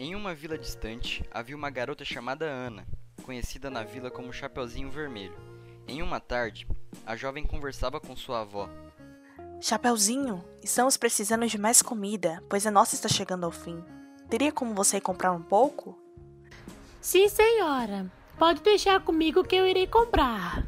Em uma vila distante, havia uma garota chamada Ana, conhecida na vila como Chapeuzinho Vermelho. Em uma tarde, a jovem conversava com sua avó. Chapeuzinho, estamos precisando de mais comida, pois a nossa está chegando ao fim. Teria como você ir comprar um pouco? Sim, senhora. Pode deixar comigo que eu irei comprar.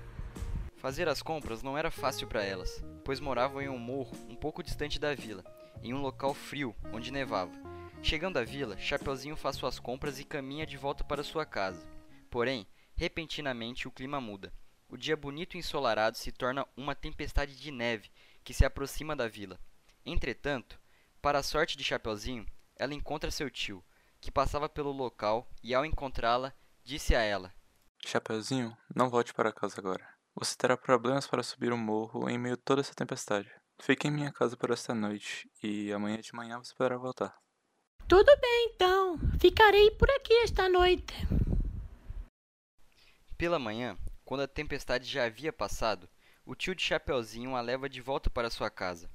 Fazer as compras não era fácil para elas, pois moravam em um morro um pouco distante da vila, em um local frio, onde nevava. Chegando à vila, Chapeuzinho faz suas compras e caminha de volta para sua casa. Porém, repentinamente o clima muda. O dia bonito e ensolarado se torna uma tempestade de neve que se aproxima da vila. Entretanto, para a sorte de Chapeuzinho, ela encontra seu tio, que passava pelo local e ao encontrá-la, disse a ela: Chapeuzinho, não volte para casa agora. Você terá problemas para subir o morro em meio a toda essa tempestade. Fique em minha casa por esta noite e amanhã de manhã você poderá voltar. Tudo bem, então. Ficarei por aqui esta noite. Pela manhã, quando a tempestade já havia passado, o tio de Chapeuzinho a leva de volta para sua casa.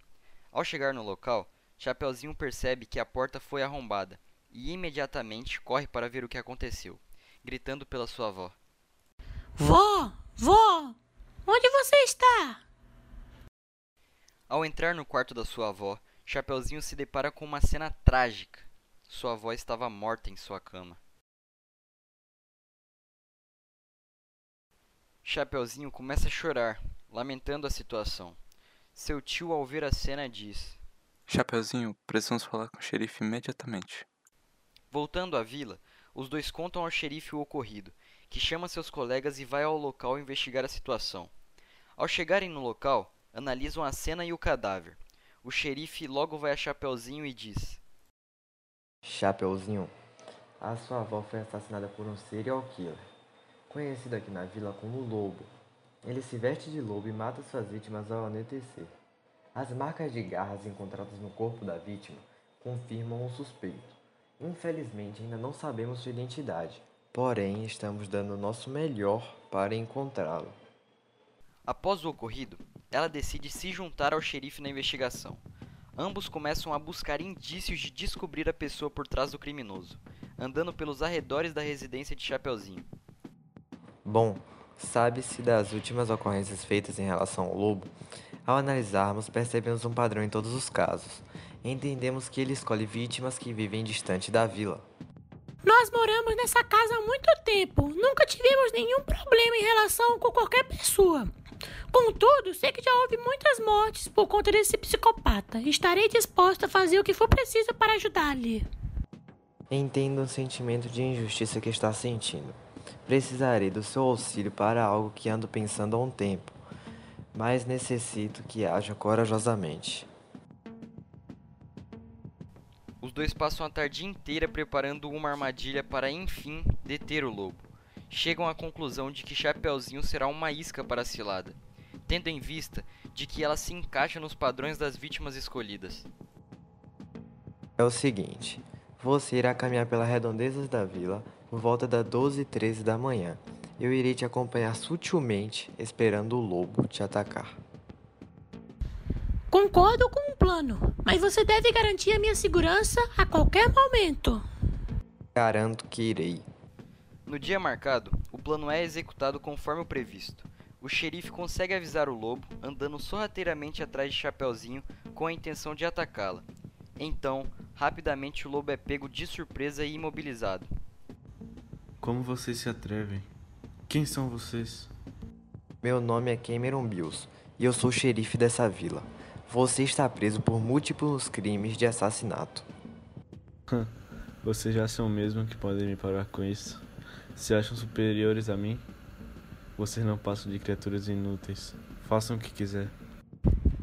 Ao chegar no local, Chapeuzinho percebe que a porta foi arrombada e imediatamente corre para ver o que aconteceu, gritando pela sua avó. Vó! Vó! Onde você está? Ao entrar no quarto da sua avó, Chapeuzinho se depara com uma cena trágica. Sua avó estava morta em sua cama. Chapeuzinho começa a chorar, lamentando a situação. Seu tio, ao ver a cena, diz: Chapeuzinho, precisamos falar com o xerife imediatamente. Voltando à vila, os dois contam ao xerife o ocorrido, que chama seus colegas e vai ao local investigar a situação. Ao chegarem no local, analisam a cena e o cadáver. O xerife logo vai a Chapeuzinho e diz: Chapeuzinho, a sua avó foi assassinada por um serial killer, conhecido aqui na vila como Lobo. Ele se veste de lobo e mata suas vítimas ao anoitecer. As marcas de garras encontradas no corpo da vítima confirmam o suspeito. Infelizmente, ainda não sabemos sua identidade, porém, estamos dando o nosso melhor para encontrá-lo. Após o ocorrido, ela decide se juntar ao xerife na investigação. Ambos começam a buscar indícios de descobrir a pessoa por trás do criminoso, andando pelos arredores da residência de Chapeuzinho. Bom, sabe-se das últimas ocorrências feitas em relação ao lobo. Ao analisarmos, percebemos um padrão em todos os casos. Entendemos que ele escolhe vítimas que vivem distante da vila. Nós moramos nessa casa há muito tempo. Nunca tivemos nenhum problema em relação com qualquer pessoa. Contudo, sei que já houve muitas mortes por conta desse psicopata. Estarei disposta a fazer o que for preciso para ajudar-lhe. Entendo o sentimento de injustiça que está sentindo. Precisarei do seu auxílio para algo que ando pensando há um tempo, mas necessito que haja corajosamente. Os dois passam a tarde inteira preparando uma armadilha para enfim deter o lobo. Chegam à conclusão de que Chapeuzinho será uma isca para a cilada, tendo em vista de que ela se encaixa nos padrões das vítimas escolhidas. É o seguinte, você irá caminhar pelas redondezas da vila por volta das 12 e 13 da manhã. Eu irei te acompanhar sutilmente, esperando o lobo te atacar. Concordo com o plano, mas você deve garantir a minha segurança a qualquer momento. Garanto que irei. No dia marcado, o plano é executado conforme o previsto. O xerife consegue avisar o lobo, andando sorrateiramente atrás de Chapeuzinho com a intenção de atacá-la. Então, rapidamente o lobo é pego de surpresa e imobilizado. Como vocês se atrevem? Quem são vocês? Meu nome é Cameron Bills e eu sou o xerife dessa vila. Você está preso por múltiplos crimes de assassinato. Vocês já são mesmo que podem me parar com isso? Se acham superiores a mim? Vocês não passam de criaturas inúteis. Façam o que quiser.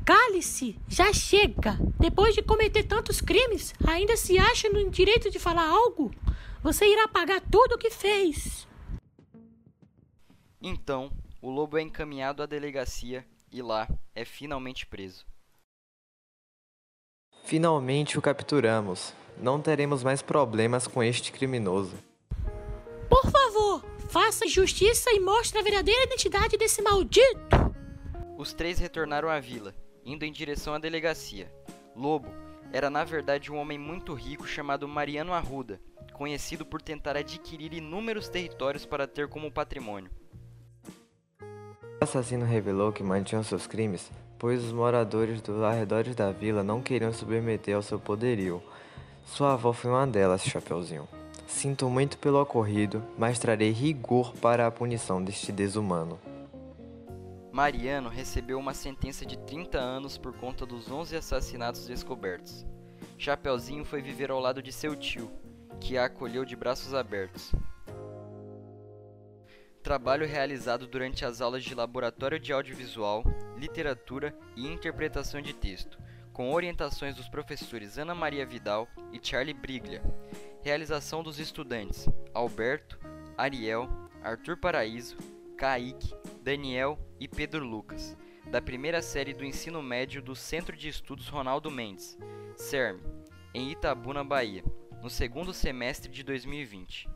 Cale-se! Já chega! Depois de cometer tantos crimes, ainda se acha no direito de falar algo? Você irá pagar tudo o que fez. Então, o lobo é encaminhado à delegacia e lá é finalmente preso. Finalmente o capturamos. Não teremos mais problemas com este criminoso. Faça justiça e mostre a verdadeira identidade desse maldito. Os três retornaram à vila, indo em direção à delegacia. Lobo era na verdade um homem muito rico chamado Mariano Arruda, conhecido por tentar adquirir inúmeros territórios para ter como patrimônio. O assassino revelou que mantinha seus crimes, pois os moradores dos arredores da vila não queriam submeter ao seu poderio. Sua avó foi uma delas, Chapeuzinho. Sinto muito pelo ocorrido, mas trarei rigor para a punição deste desumano. Mariano recebeu uma sentença de 30 anos por conta dos 11 assassinatos descobertos. Chapeuzinho foi viver ao lado de seu tio, que a acolheu de braços abertos. Trabalho realizado durante as aulas de Laboratório de Audiovisual, Literatura e Interpretação de Texto, com orientações dos professores Ana Maria Vidal e Charlie Briglia. Realização dos estudantes Alberto, Ariel, Arthur Paraíso, Kaique, Daniel e Pedro Lucas, da primeira série do ensino médio do Centro de Estudos Ronaldo Mendes, CERM, em Itabuna, Bahia, no segundo semestre de 2020.